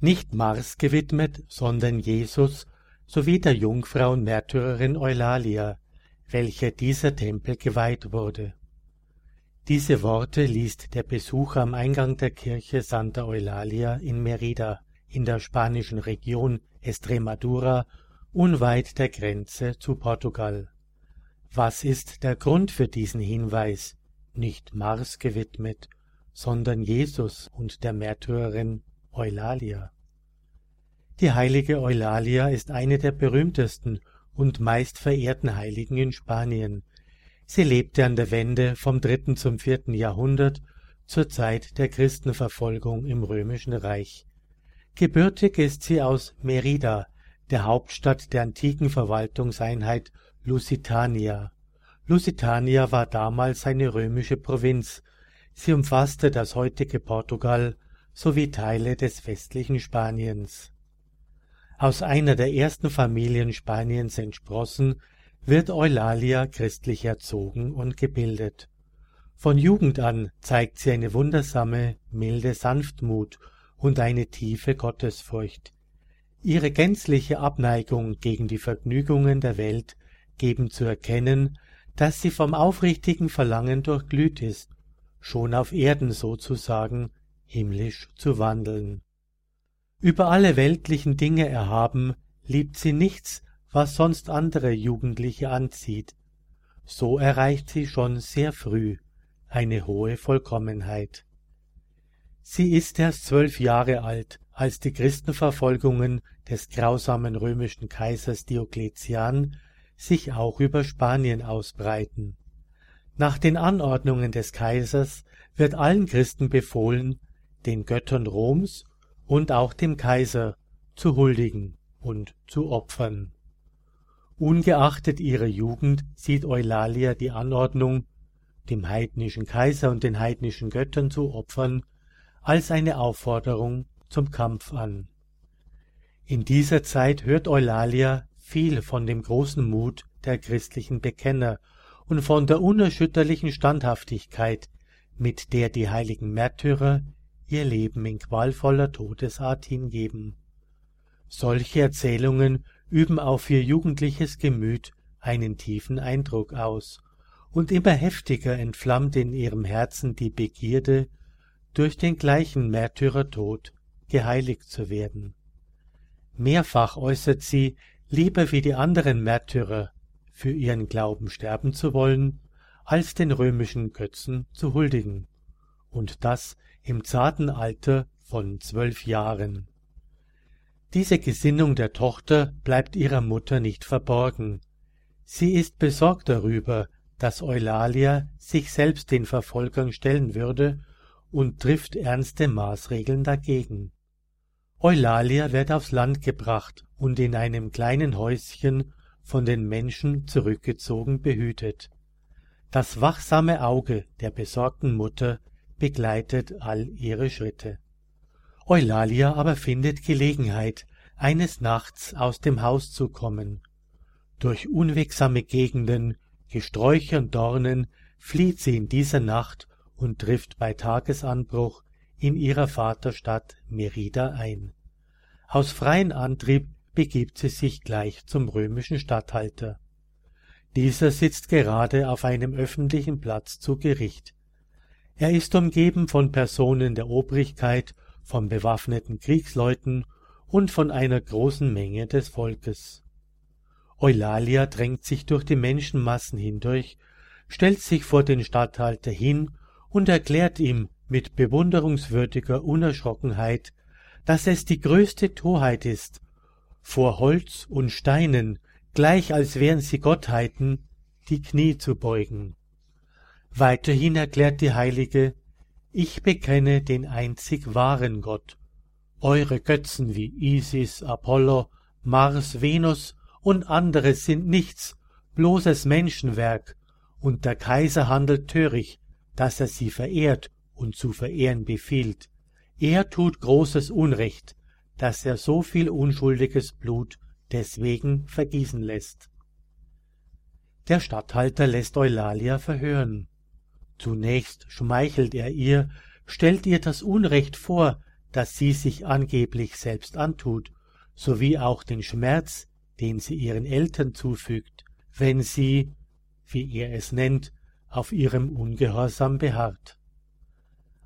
nicht Mars gewidmet, sondern Jesus sowie der Jungfrau und Märtyrerin Eulalia, welcher dieser Tempel geweiht wurde. Diese Worte liest der Besucher am Eingang der Kirche Santa Eulalia in Merida in der spanischen Region Estremadura unweit der Grenze zu Portugal. Was ist der Grund für diesen Hinweis, nicht Mars gewidmet, sondern Jesus und der Märtyrerin Eulalia? Die heilige Eulalia ist eine der berühmtesten und meist verehrten Heiligen in Spanien. Sie lebte an der Wende vom dritten zum vierten Jahrhundert zur Zeit der Christenverfolgung im römischen Reich. Gebürtig ist sie aus Merida, der Hauptstadt der antiken Verwaltungseinheit Lusitania. Lusitania war damals eine römische Provinz. Sie umfasste das heutige Portugal sowie Teile des westlichen Spaniens. Aus einer der ersten Familien Spaniens entsprossen, wird Eulalia christlich erzogen und gebildet. Von Jugend an zeigt sie eine wundersame, milde Sanftmut und eine tiefe Gottesfurcht. Ihre gänzliche Abneigung gegen die Vergnügungen der Welt geben zu erkennen, dass sie vom aufrichtigen Verlangen durchglüht ist, schon auf Erden sozusagen himmlisch zu wandeln. Über alle weltlichen Dinge erhaben, liebt sie nichts, was sonst andere Jugendliche anzieht. So erreicht sie schon sehr früh eine hohe Vollkommenheit. Sie ist erst zwölf Jahre alt, als die Christenverfolgungen des grausamen römischen Kaisers Diokletian sich auch über Spanien ausbreiten. Nach den Anordnungen des Kaisers wird allen Christen befohlen, den Göttern Roms und auch dem Kaiser zu huldigen und zu opfern. Ungeachtet ihrer Jugend sieht Eulalia die Anordnung, dem heidnischen Kaiser und den heidnischen Göttern zu opfern, als eine Aufforderung zum Kampf an. In dieser Zeit hört Eulalia viel von dem großen Mut der christlichen Bekenner und von der unerschütterlichen Standhaftigkeit, mit der die heiligen Märtyrer ihr Leben in qualvoller Todesart hingeben. Solche Erzählungen üben auf ihr jugendliches Gemüt einen tiefen Eindruck aus, und immer heftiger entflammt in ihrem Herzen die Begierde, durch den gleichen Märtyrertod geheiligt zu werden. Mehrfach äußert sie, lieber wie die anderen Märtyrer für ihren Glauben sterben zu wollen, als den römischen Götzen zu huldigen, und das im zarten Alter von zwölf Jahren. Diese Gesinnung der Tochter bleibt ihrer Mutter nicht verborgen. Sie ist besorgt darüber, dass Eulalia sich selbst den Verfolgern stellen würde und trifft ernste Maßregeln dagegen. Eulalia wird aufs Land gebracht und in einem kleinen Häuschen von den Menschen zurückgezogen behütet. Das wachsame Auge der besorgten Mutter begleitet all ihre Schritte. Eulalia aber findet Gelegenheit, eines Nachts aus dem Haus zu kommen. Durch unwegsame Gegenden, Gesträuche und Dornen flieht sie in dieser Nacht und trifft bei Tagesanbruch in ihrer Vaterstadt Merida ein. Aus freiem Antrieb begibt sie sich gleich zum römischen Statthalter. Dieser sitzt gerade auf einem öffentlichen Platz zu Gericht. Er ist umgeben von Personen der Obrigkeit, von bewaffneten Kriegsleuten und von einer großen Menge des Volkes. Eulalia drängt sich durch die Menschenmassen hindurch, stellt sich vor den Statthalter hin und erklärt ihm mit bewunderungswürdiger Unerschrockenheit, dass es die größte Torheit ist, vor Holz und Steinen, gleich als wären sie Gottheiten, die Knie zu beugen. Weiterhin erklärt die Heilige, ich bekenne den einzig wahren Gott. Eure Götzen wie Isis, Apollo, Mars, Venus und andere sind nichts, bloßes Menschenwerk, und der Kaiser handelt töricht, dass er sie verehrt und zu verehren befiehlt. Er tut großes Unrecht, dass er so viel unschuldiges Blut deswegen vergießen lässt. Der Statthalter lässt Eulalia verhören. Zunächst schmeichelt er ihr, stellt ihr das Unrecht vor, das sie sich angeblich selbst antut, sowie auch den Schmerz, den sie ihren Eltern zufügt, wenn sie, wie er es nennt, auf ihrem Ungehorsam beharrt.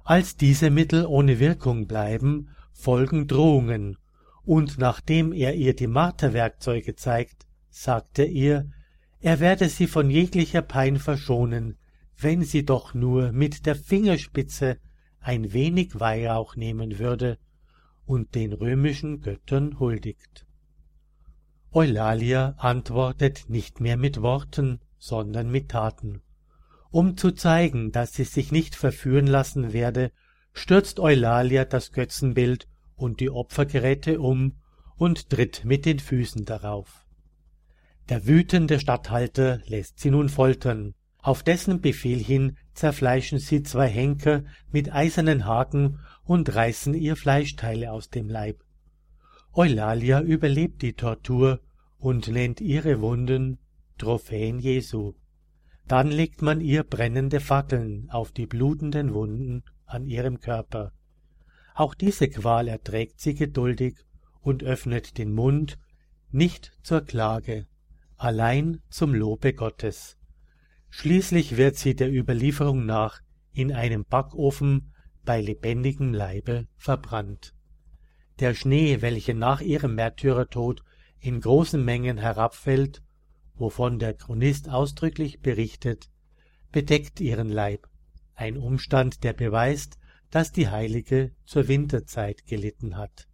Als diese Mittel ohne Wirkung bleiben, folgen Drohungen, und nachdem er ihr die Marterwerkzeuge zeigt, sagt er ihr, er werde sie von jeglicher Pein verschonen, wenn sie doch nur mit der Fingerspitze ein wenig Weihrauch nehmen würde und den römischen Göttern huldigt. Eulalia antwortet nicht mehr mit Worten, sondern mit Taten. Um zu zeigen, dass sie sich nicht verführen lassen werde, stürzt Eulalia das Götzenbild und die Opfergeräte um und tritt mit den Füßen darauf. Der wütende Statthalter lässt sie nun foltern. Auf dessen Befehl hin zerfleischen sie zwei Henker mit eisernen Haken und reißen ihr Fleischteile aus dem Leib. Eulalia überlebt die Tortur und nennt ihre Wunden Trophäen Jesu. Dann legt man ihr brennende Fackeln auf die blutenden Wunden an ihrem Körper. Auch diese Qual erträgt sie geduldig und öffnet den Mund nicht zur Klage, allein zum Lobe Gottes. Schließlich wird sie der Überlieferung nach in einem Backofen bei lebendigem Leibe verbrannt. Der Schnee, welcher nach ihrem Märtyrertod in großen Mengen herabfällt, wovon der Chronist ausdrücklich berichtet, bedeckt ihren Leib, ein Umstand, der beweist, dass die Heilige zur Winterzeit gelitten hat.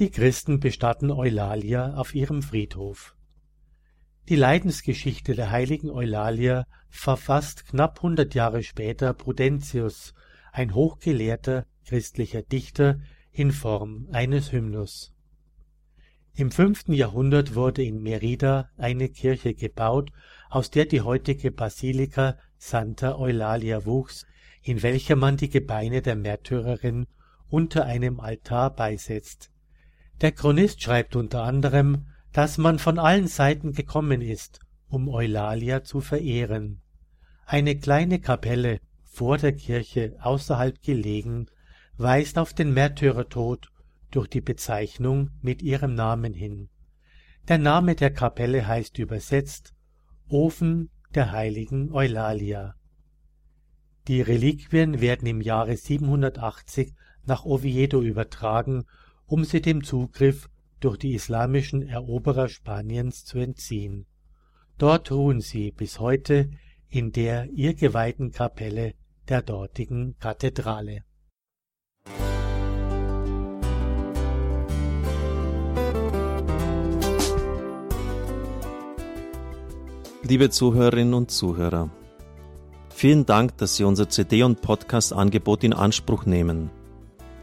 Die Christen bestatten Eulalia auf ihrem Friedhof. Die Leidensgeschichte der heiligen Eulalia verfasst knapp hundert Jahre später Prudentius, ein hochgelehrter christlicher Dichter, in Form eines Hymnus. Im fünften Jahrhundert wurde in Merida eine Kirche gebaut, aus der die heutige Basilika Santa Eulalia wuchs, in welcher man die Gebeine der Märtyrerin unter einem Altar beisetzt. Der Chronist schreibt unter anderem, dass man von allen Seiten gekommen ist, um Eulalia zu verehren. Eine kleine Kapelle vor der Kirche außerhalb gelegen, weist auf den Märtyrertod durch die Bezeichnung mit ihrem Namen hin. Der Name der Kapelle heißt übersetzt Ofen der heiligen Eulalia. Die Reliquien werden im Jahre 780 nach Oviedo übertragen, um sie dem Zugriff durch die islamischen Eroberer Spaniens zu entziehen. Dort ruhen sie bis heute in der ihr geweihten Kapelle der dortigen Kathedrale. Liebe Zuhörerinnen und Zuhörer, vielen Dank, dass Sie unser CD- und Podcast-Angebot in Anspruch nehmen.